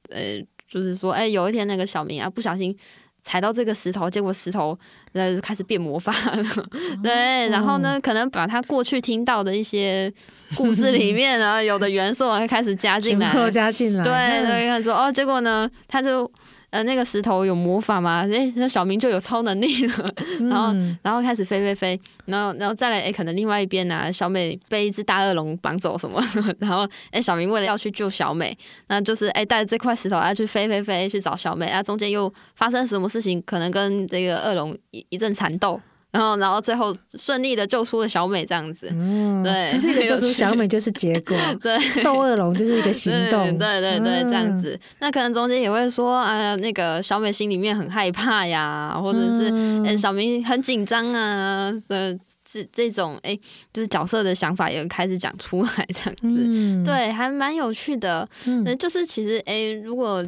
呃就是说哎、欸、有一天那个小明啊不小心。踩到这个石头，结果石头呃开始变魔法了，对，然后呢，可能把他过去听到的一些故事里面啊 有的元素会开始加进来，加进来，对对，他说哦，结果呢，他就。呃，那个石头有魔法吗？诶、欸，那小明就有超能力了，然后，然后开始飞飞飞，然后，然后再来，诶、欸，可能另外一边呢、啊，小美被一只大恶龙绑走什么，然后，诶、欸，小明为了要去救小美，那就是，诶、欸，带着这块石头要去飞飞飞去找小美，啊，中间又发生什么事情？可能跟这个恶龙一一阵缠斗。然后，然后最后顺利的救出了小美，这样子。嗯，对，顺利的救出小美就是结果。对，斗恶龙就是一个行动。对对对，对，这样子。那可能中间也会说，啊，那个小美心里面很害怕呀，或者是，嗯，小明很紧张啊的这这种，哎，就是角色的想法也开始讲出来，这样子。嗯，对，还蛮有趣的。嗯，就是其实，哎，如果。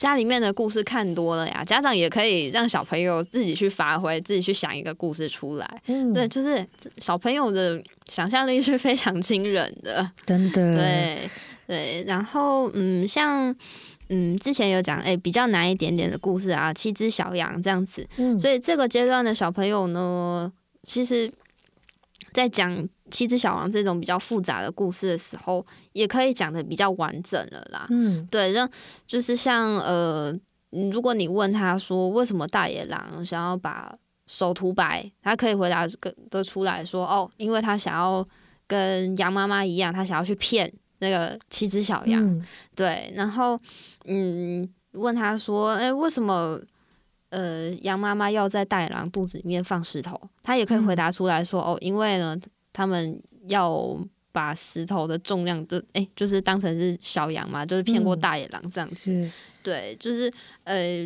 家里面的故事看多了呀，家长也可以让小朋友自己去发挥，自己去想一个故事出来。嗯，对，就是小朋友的想象力是非常惊人的，真的。对对，然后嗯，像嗯之前有讲，哎、欸，比较难一点点的故事啊，七只小羊这样子。嗯，所以这个阶段的小朋友呢，其实在讲。七只小羊这种比较复杂的故事的时候，也可以讲的比较完整了啦。嗯，对，让就是像呃，如果你问他说为什么大野狼想要把手涂白，他可以回答个得出来说哦，因为他想要跟羊妈妈一样，他想要去骗那个七只小羊。嗯、对，然后嗯，问他说，哎，为什么呃羊妈妈要在大野狼肚子里面放石头？他也可以回答出来说、嗯、哦，因为呢。他们要把石头的重量就哎、欸，就是当成是小羊嘛，就是骗过大野狼这样子。嗯、对，就是呃，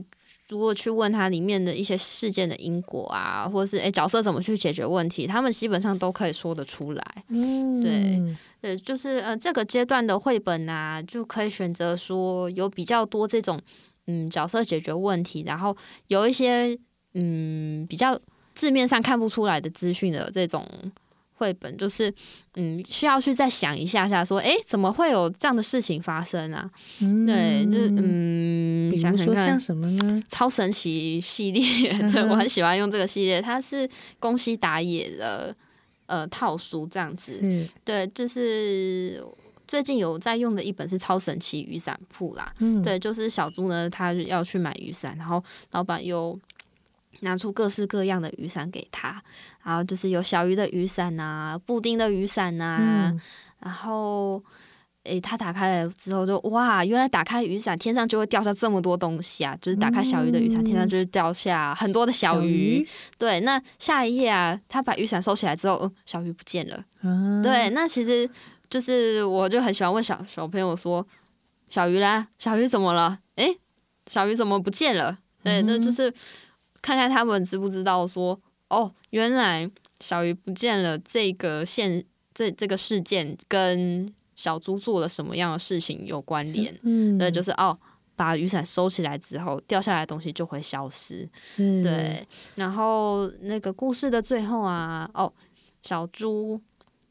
如果去问他里面的一些事件的因果啊，或者是哎、欸、角色怎么去解决问题，他们基本上都可以说得出来。嗯，对，对，就是呃这个阶段的绘本啊，就可以选择说有比较多这种嗯角色解决问题，然后有一些嗯比较字面上看不出来的资讯的这种绘本，就是嗯，需要去再想一下下，说，哎，怎么会有这样的事情发生啊？嗯、对，就是嗯，比如说像什么呢？超神奇系列，对，我很喜欢用这个系列，它是宫西达也的呃套书这样子，是对，就是。最近有在用的一本是《超神奇雨伞铺》啦，嗯，对，就是小猪呢，他要去买雨伞，然后老板又拿出各式各样的雨伞给他，然后就是有小鱼的雨伞啊，布丁的雨伞啊，嗯、然后诶，他打开了之后就哇，原来打开雨伞，天上就会掉下这么多东西啊！就是打开小鱼的雨伞，嗯、天上就会掉下很多的小鱼。小鱼对，那下一页啊，他把雨伞收起来之后，嗯，小鱼不见了。嗯、对，那其实。就是我就很喜欢问小小朋友说：“小鱼啦，小鱼怎么了？诶，小鱼怎么不见了？”对，那就是看看他们知不知道说：“哦，原来小鱼不见了。”这个现这这个事件跟小猪做了什么样的事情有关联？嗯，对，就是哦，把雨伞收起来之后，掉下来的东西就会消失。是，对。然后那个故事的最后啊，哦，小猪。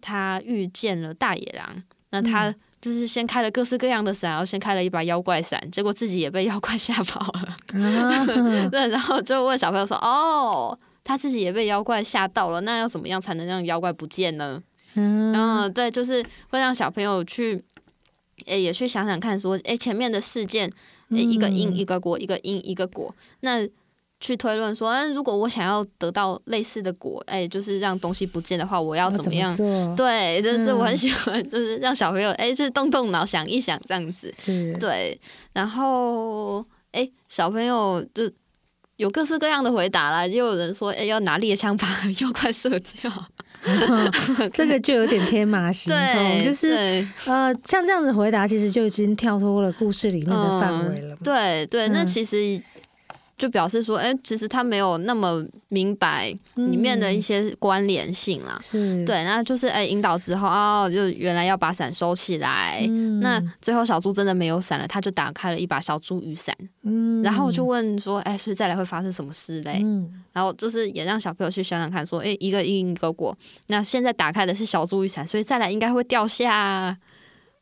他遇见了大野狼，那他就是先开了各式各样的伞，然后先开了一把妖怪伞，结果自己也被妖怪 吓跑了。对，然后就问小朋友说：“哦，他自己也被妖怪吓到了，那要怎么样才能让妖怪不见呢？”嗯，然后对，就是会让小朋友去，诶、欸，也去想想看，说，诶、欸，前面的事件，一个因一个果，一个因一个果，那。去推论说，嗯，如果我想要得到类似的果，哎、欸，就是让东西不见的话，我要怎么样？么对，就是我很喜欢，嗯、就是让小朋友，哎、欸，就是动动脑想一想这样子。是，对。然后，哎、欸，小朋友就有各式各样的回答啦，也有人说，哎、欸，要拿猎枪把 妖怪射掉，这个就有点天马行空，对就是呃，像这样子回答，其实就已经跳脱了故事里面的范围了、嗯。对对，那其实。就表示说，哎、欸，其实他没有那么明白里面的一些关联性啦。对，那就是哎、欸，引导之后哦，就原来要把伞收起来。嗯、那最后小猪真的没有伞了，他就打开了一把小猪雨伞。嗯，然后我就问说，哎、欸，所以再来会发生什么事嘞？嗯，然后就是也让小朋友去想想看，说，哎、欸，一个因一个果，那现在打开的是小猪雨伞，所以再来应该会掉下。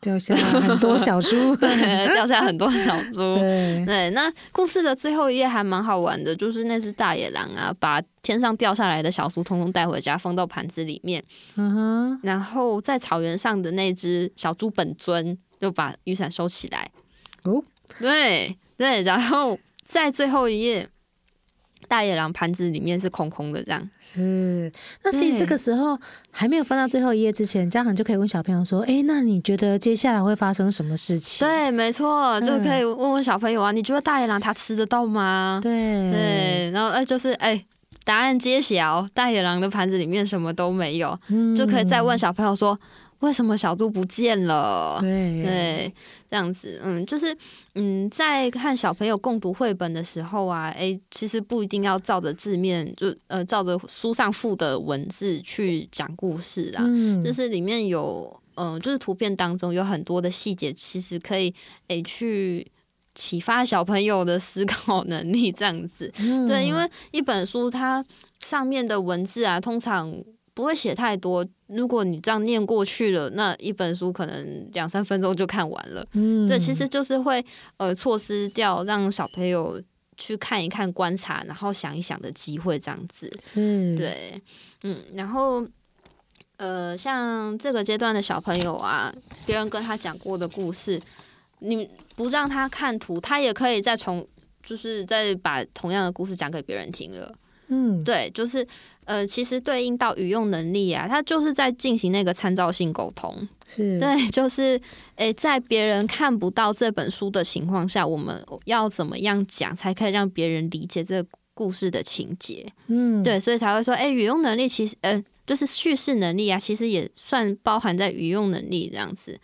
掉下很多小猪，掉下很多小猪。对，对，那故事的最后一页还蛮好玩的，就是那只大野狼啊，把天上掉下来的小猪通通带回家，放到盘子里面。嗯哼，然后在草原上的那只小猪本尊就把雨伞收起来。哦，对对，然后在最后一页。大野狼盘子里面是空空的，这样是。那其实这个时候还没有翻到最后一页之前，家长就可以问小朋友说：“哎，那你觉得接下来会发生什么事情？”对，没错，就可以问问小朋友啊，你觉得大野狼他吃得到吗？对对，然后哎，就是哎，答案揭晓，大野狼的盘子里面什么都没有，就可以再问小朋友说。为什么小猪不见了？对对，这样子，嗯，就是，嗯，在和小朋友共读绘本的时候啊，哎，其实不一定要照着字面，就呃，照着书上附的文字去讲故事啦。嗯，就是里面有，嗯、呃，就是图片当中有很多的细节，其实可以，哎，去启发小朋友的思考能力，这样子。嗯，对，因为一本书它上面的文字啊，通常。不会写太多，如果你这样念过去了，那一本书可能两三分钟就看完了。嗯，对，其实就是会呃错失掉让小朋友去看一看、观察，然后想一想的机会，这样子。是，对，嗯，然后呃，像这个阶段的小朋友啊，别人跟他讲过的故事，你不让他看图，他也可以再从，就是再把同样的故事讲给别人听了。嗯，对，就是。呃，其实对应到语用能力啊，它就是在进行那个参照性沟通。是 对，就是诶，在别人看不到这本书的情况下，我们要怎么样讲才可以让别人理解这个故事的情节？嗯，对，所以才会说，诶，语用能力其实，呃，就是叙事能力啊，其实也算包含在语用能力这样子。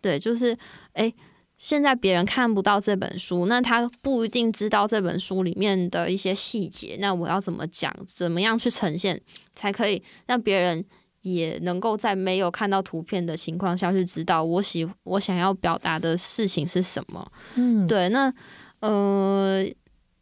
对，就是诶。现在别人看不到这本书，那他不一定知道这本书里面的一些细节。那我要怎么讲？怎么样去呈现，才可以让别人也能够在没有看到图片的情况下去知道我喜我想要表达的事情是什么？嗯，对。那呃，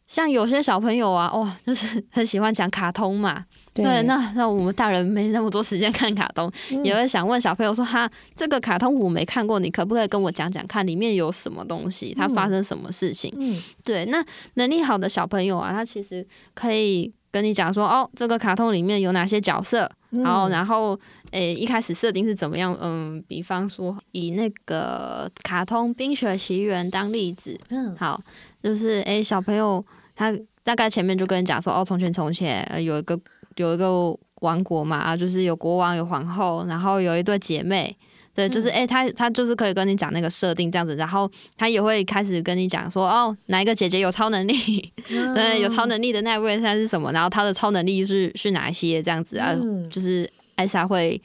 像有些小朋友啊，哦，就是 很喜欢讲卡通嘛。对，对，那那我们大人没那么多时间看卡通，嗯、也会想问小朋友说：“哈，这个卡通我没看过，你可不可以跟我讲讲看，里面有什么东西？它发生什么事情？”嗯，对。那能力好的小朋友啊，他其实可以跟你讲说：“哦，这个卡通里面有哪些角色？然后，然后，诶、欸，一开始设定是怎么样？嗯，比方说以那个卡通《冰雪奇缘》当例子，嗯，好，就是诶、欸，小朋友他大概前面就跟你讲说：哦，从前从前呃有一个。”有一个王国嘛，啊，就是有国王有皇后，然后有一对姐妹，对，就是哎、欸，他他就是可以跟你讲那个设定这样子，然后他也会开始跟你讲说，哦，哪一个姐姐有超能力，嗯、对，有超能力的那位他是什么，然后她的超能力是是哪一些这样子啊，嗯、就是艾莎会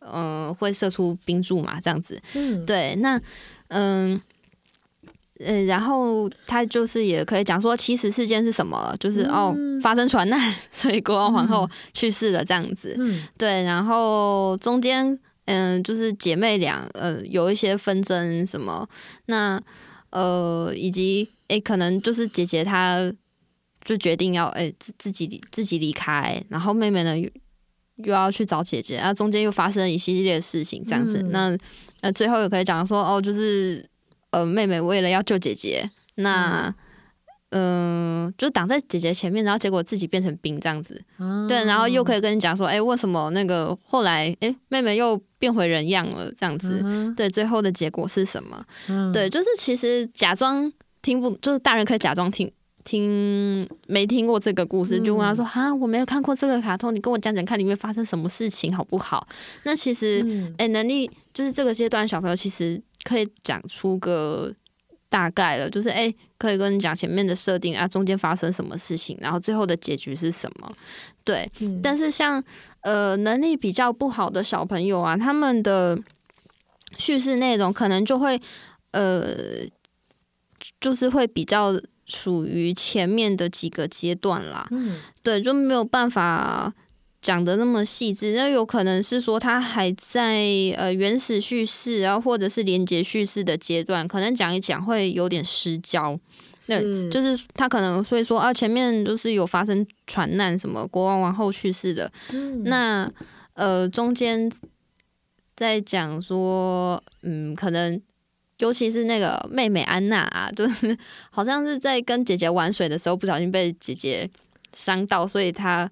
嗯、呃、会射出冰柱嘛，这样子，嗯，对，那嗯。呃，然后他就是也可以讲说，起始事件是什么？就是、嗯、哦，发生船难，所以国王皇后去世了这样子。嗯，对。然后中间，嗯、呃，就是姐妹俩，呃，有一些纷争什么。那呃，以及诶，可能就是姐姐她就决定要诶自自己自己离开，然后妹妹呢又，又要去找姐姐，然后中间又发生了一系列的事情这样子。嗯、那那最后也可以讲说，哦，就是。呃，妹妹为了要救姐姐，那嗯、呃，就挡在姐姐前面，然后结果自己变成冰这样子，嗯、对，然后又可以跟你讲说，哎、欸，为什么那个后来，哎、欸，妹妹又变回人样了这样子？嗯、对，最后的结果是什么？嗯、对，就是其实假装听不，就是大人可以假装听听没听过这个故事，嗯、就问他说，哈，我没有看过这个卡通，你跟我讲讲看里面发生什么事情好不好？那其实，哎、嗯欸，能力就是这个阶段小朋友其实。可以讲出个大概了，就是哎、欸，可以跟你讲前面的设定啊，中间发生什么事情，然后最后的结局是什么？对，嗯、但是像呃能力比较不好的小朋友啊，他们的叙事内容可能就会呃，就是会比较属于前面的几个阶段啦。嗯，对，就没有办法。讲的那么细致，那有可能是说他还在呃原始叙事，然后或者是连接叙事的阶段，可能讲一讲会有点失焦。是对，就是他可能会说啊，前面都是有发生船难，什么国王王后去世的，嗯、那呃中间在讲说，嗯，可能尤其是那个妹妹安娜啊，就是好像是在跟姐姐玩水的时候不小心被姐姐伤到，所以她。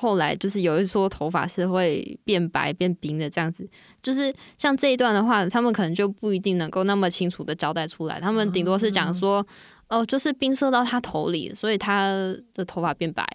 后来就是有一撮头发是会变白变冰的这样子，就是像这一段的话，他们可能就不一定能够那么清楚的交代出来，他们顶多是讲说，哦，就是冰射到她头里，所以她的头发变白。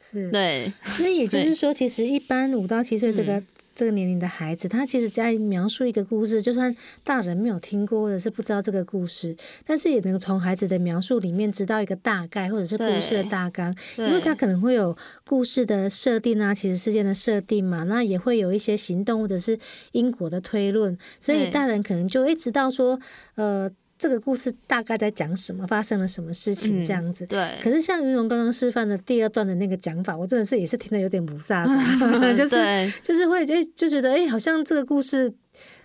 是，对，所以也就是说，其实一般五到七岁这个。嗯这个年龄的孩子，他其实在描述一个故事，就算大人没有听过或者是不知道这个故事，但是也能从孩子的描述里面知道一个大概，或者是故事的大纲，因为他可能会有故事的设定啊，其实事件的设定嘛，那也会有一些行动或者是因果的推论，所以大人可能就会知道说，呃。这个故事大概在讲什么？发生了什么事情？这样子。嗯、对。可是像云龙刚刚示范的第二段的那个讲法，我真的是也是听得有点雾煞的，就是对就是会哎就觉得哎，好像这个故事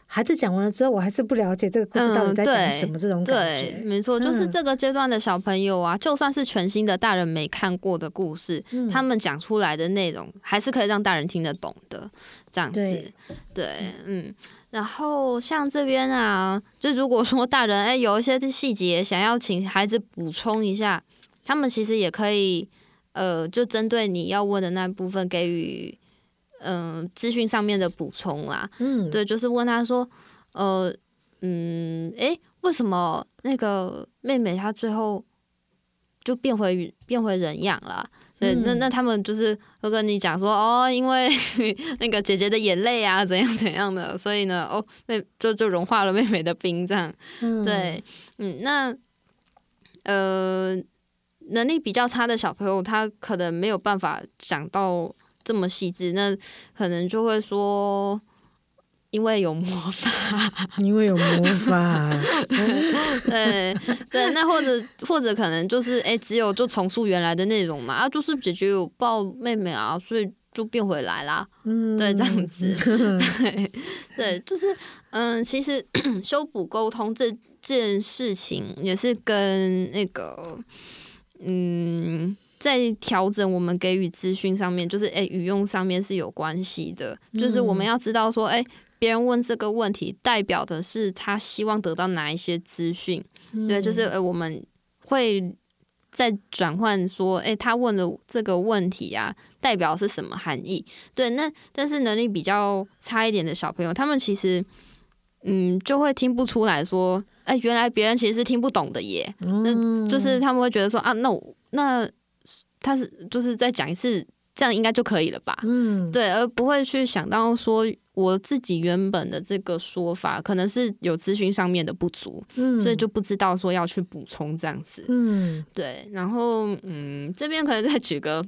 孩子讲完了之后，我还是不了解这个故事到底在讲什么，这种感觉。嗯、对，没错，就是这个阶段的小朋友啊，嗯、就算是全新的大人没看过的故事，嗯、他们讲出来的内容还是可以让大人听得懂的，这样子。对，对，嗯。然后像这边啊，就如果说大人哎有一些细节想要请孩子补充一下，他们其实也可以呃，就针对你要问的那部分给予嗯、呃、资讯上面的补充啦。嗯，对，就是问他说，呃，嗯，哎，为什么那个妹妹她最后就变回变回人样了？对，那那他们就是会跟你讲说哦，因为 那个姐姐的眼泪啊，怎样怎样的，所以呢，哦，妹就就融化了妹妹的冰，这样。嗯、对，嗯，那呃，能力比较差的小朋友，他可能没有办法讲到这么细致，那可能就会说。因为有魔法，因为有魔法，对对，那或者或者可能就是哎、欸，只有就重塑原来的内容嘛，啊，就是姐姐有抱妹妹啊，所以就变回来啦，嗯，对，这样子，对对，就是嗯，其实 修补沟通这件事情也是跟那个嗯，在调整我们给予资讯上面，就是诶语用上面是有关系的，就是我们要知道说，诶别人问这个问题，代表的是他希望得到哪一些资讯，对，就是诶我们会。再转换说，诶、欸，他问的这个问题啊，代表是什么含义？对，那但是能力比较差一点的小朋友，他们其实，嗯，就会听不出来说，哎、欸，原来别人其实是听不懂的耶。那就是他们会觉得说，啊，那我那他是就是再讲一次，这样应该就可以了吧？嗯，对，而不会去想到说。我自己原本的这个说法，可能是有资讯上面的不足，嗯，所以就不知道说要去补充这样子，嗯，对，然后嗯，这边可能再举个。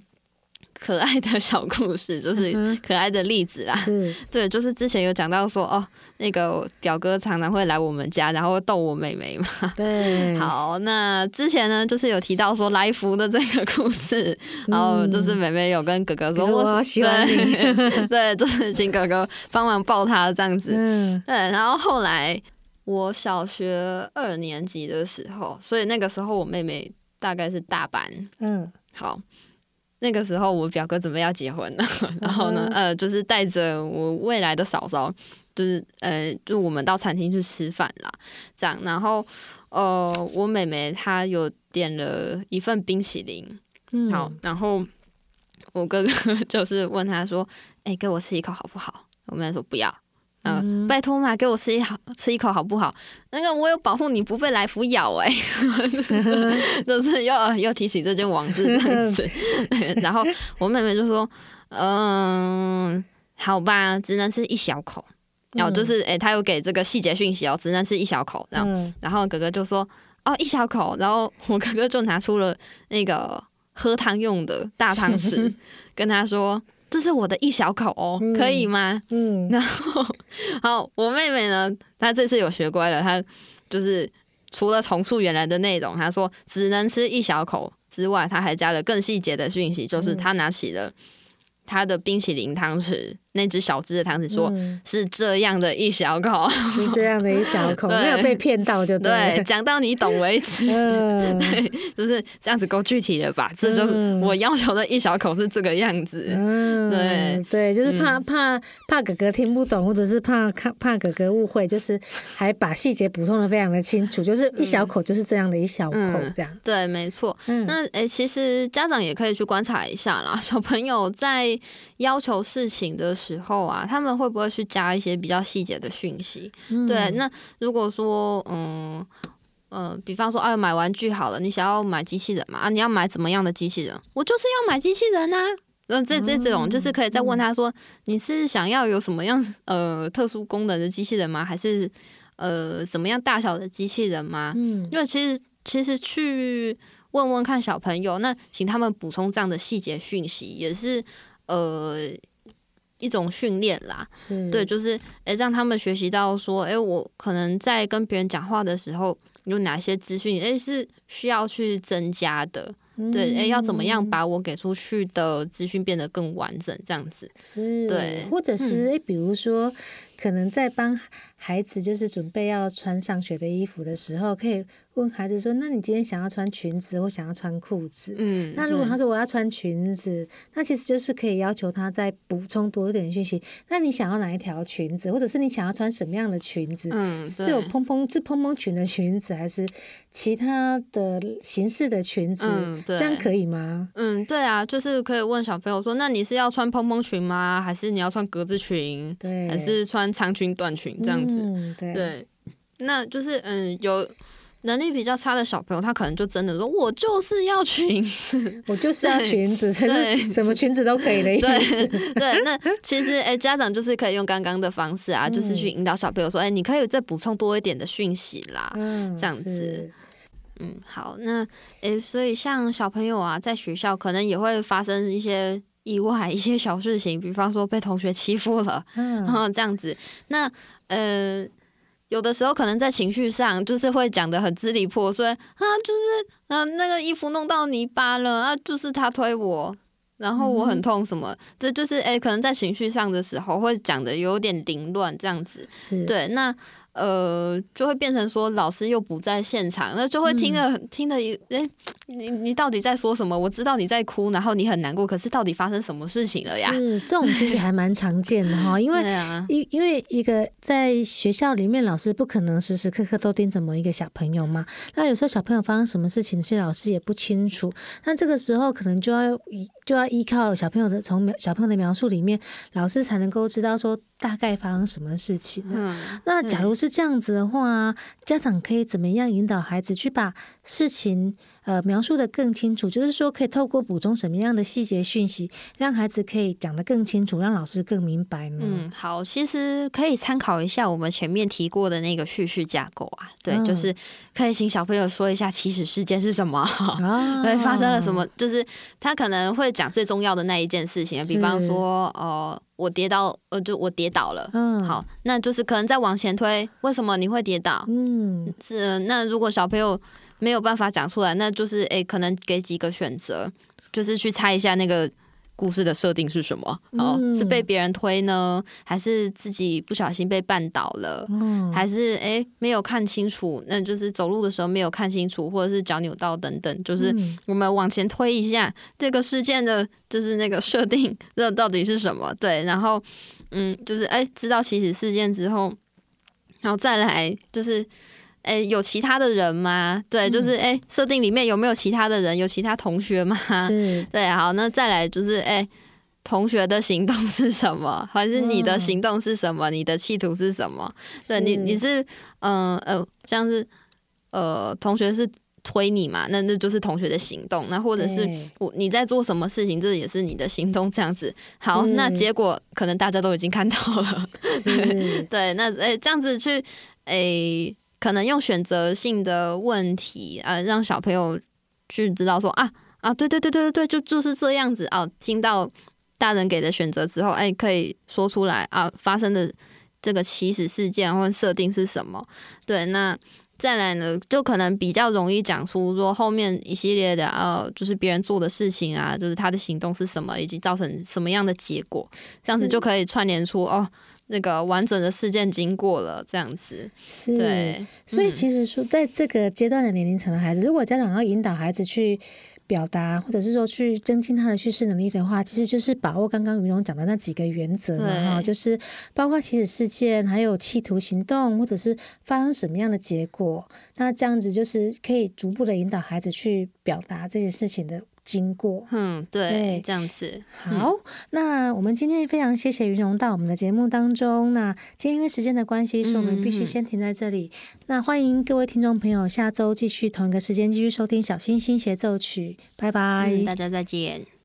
可爱的小故事，就是可爱的例子啦。嗯、对，就是之前有讲到说，哦，那个表哥常常会来我们家，然后逗我妹妹嘛。对，好，那之前呢，就是有提到说来福的这个故事，然后就是妹妹有跟哥哥说，我喜欢你，对，就是请哥哥帮忙抱他这样子。嗯，对，然后后来我小学二年级的时候，所以那个时候我妹妹大概是大班。嗯，好。那个时候，我表哥准备要结婚了，然后呢，呃，就是带着我未来的嫂嫂，就是呃，就我们到餐厅去吃饭啦，这样。然后，呃，我妹妹她有点了一份冰淇淋，嗯，好，然后我哥哥 就是问她说：“哎，给我吃一口好不好？”我妹妹说：“不要。”嗯，拜托嘛，给我吃一好吃一口好不好？那个我有保护你不被来福咬哎、欸，就是要要提起这件往事这样子。然后我妹妹就说：“嗯，好吧，只能吃一小口。”然后就是哎，他有给这个细节讯息哦，只能吃一小口。然后然后哥哥就说：“哦，一小口。”然后我哥哥就拿出了那个喝汤用的大汤匙，跟他说。这是我的一小口哦，嗯、可以吗？嗯，然后好，我妹妹呢，她这次有学乖了，她就是除了重塑原来的内容，她说只能吃一小口之外，她还加了更细节的讯息，就是她拿起了她的冰淇淋汤匙。那只小只的糖子说：“是这样的一小口，是这样的一小口，没有被骗到就对。讲到你懂为止，对，就是这样子够具体的吧？这就是我要求的一小口是这个样子。嗯对对，就是怕怕怕哥哥听不懂，或者是怕看怕哥哥误会，就是还把细节补充的非常的清楚，就是一小口就是这样的一小口这样。对，没错。那哎，其实家长也可以去观察一下啦，小朋友在要求事情的时候。啊，他们会不会去加一些比较细节的讯息？嗯、对，那如果说，嗯，呃，比方说，啊，买玩具好了，你想要买机器人嘛？啊，你要买怎么样的机器人？我就是要买机器人啊。那这这这种，就是可以再问他说，嗯、你是想要有什么样呃特殊功能的机器人吗？还是呃什么样大小的机器人吗？嗯，因为其实其实去问问看小朋友，那请他们补充这样的细节讯息，也是呃。一种训练啦，对，就是诶、欸，让他们学习到说，诶、欸，我可能在跟别人讲话的时候，有哪些资讯，诶、欸，是需要去增加的，嗯、对，诶、欸，要怎么样把我给出去的资讯变得更完整，这样子，是，对，或者是诶、欸，比如说，可能在帮孩子就是准备要穿上学的衣服的时候，可以。问孩子说：“那你今天想要穿裙子或想要穿裤子？”嗯，那如果他说我要穿裙子，那其实就是可以要求他再补充多一点讯息。那你想要哪一条裙子，或者是你想要穿什么样的裙子？嗯，是有蓬蓬是蓬蓬裙的裙子，还是其他的形式的裙子？嗯，对，这样可以吗？嗯，对啊，就是可以问小朋友说：“那你是要穿蓬蓬裙吗？还是你要穿格子裙？对，还是穿长裙、短裙这样子？”嗯，对，对，那就是嗯有。能力比较差的小朋友，他可能就真的说：“我就是要裙子，我就是要裙子，对，什么裙子都可以的意思。”对对，那其实哎、欸，家长就是可以用刚刚的方式啊，嗯、就是去引导小朋友说：“哎、欸，你可以再补充多一点的讯息啦。嗯”这样子。嗯，好，那哎、欸，所以像小朋友啊，在学校可能也会发生一些意外、一些小事情，比方说被同学欺负了，嗯，然后这样子。那呃。有的时候可能在情绪上，就是会讲的很支离破碎啊，就是嗯、啊，那个衣服弄到泥巴了啊，就是他推我，然后我很痛什么，嗯、这就是诶、欸，可能在情绪上的时候会讲的有点凌乱这样子，对，那呃就会变成说老师又不在现场，那就会听得、嗯、听得诶、欸，你你到底在说什么？我知道你在哭，然后你很难过，可是到底发生什么事情了呀？是这种其实还蛮常见的哈，因为 因因为一个在学校里面，老师不可能时时刻刻都盯着某一个小朋友嘛。那有时候小朋友发生什么事情，其实老师也不清楚。那这个时候可能就要依就要依靠小朋友的从小朋友的描述里面，老师才能够知道说大概发生什么事情。嗯，那假如是这样子的话，家长可以怎么样引导孩子去把事情？呃，描述的更清楚，就是说可以透过补充什么样的细节讯息，让孩子可以讲得更清楚，让老师更明白呢？嗯，好，其实可以参考一下我们前面提过的那个叙事架构啊，对，嗯、就是可以请小朋友说一下起始事件是什么，哦、对，发生了什么，就是他可能会讲最重要的那一件事情，比方说，呃，我跌倒，呃，就我跌倒了，嗯，好，那就是可能再往前推，为什么你会跌倒？嗯，是，那如果小朋友。没有办法讲出来，那就是诶，可能给几个选择，就是去猜一下那个故事的设定是什么？哦，是被别人推呢，还是自己不小心被绊倒了？嗯，还是诶没有看清楚？那就是走路的时候没有看清楚，或者是脚扭到等等。就是我们往前推一下这个事件的，就是那个设定，这到底是什么？对，然后嗯，就是诶知道起始事件之后，然后再来就是。哎、欸，有其他的人吗？对，就是哎，设、欸、定里面有没有其他的人？有其他同学吗？是，对，好，那再来就是哎、欸，同学的行动是什么？还是你的行动是什么？你的企图是什么？对你，你是嗯呃，像是呃，同学是推你嘛？那那就是同学的行动。那或者是我你在做什么事情？这也是你的行动。这样子，好，那结果可能大家都已经看到了。是 对，那哎、欸，这样子去哎。欸可能用选择性的问题啊，让小朋友去知道说啊啊，对对对对对对，就就是这样子啊。听到大人给的选择之后，哎，可以说出来啊，发生的这个起始事件或设定是什么？对，那再来呢，就可能比较容易讲出说后面一系列的啊，就是别人做的事情啊，就是他的行动是什么，以及造成什么样的结果，这样子就可以串联出哦。那个完整的事件经过了，这样子是，对，所以其实说，在这个阶段的年龄层的孩子，嗯、如果家长要引导孩子去表达，或者是说去增进他的叙事能力的话，其实就是把握刚刚云龙讲的那几个原则嘛，哈，就是包括起始事件，还有企图行动，或者是发生什么样的结果，那这样子就是可以逐步的引导孩子去表达这些事情的。经过，嗯，对，对这样子。好，嗯、那我们今天非常谢谢云荣到我们的节目当中。那今天因为时间的关系，所以我们必须先停在这里。嗯、那欢迎各位听众朋友下周继续同一个时间继续收听《小星星协奏曲》。拜拜，嗯、大家再见。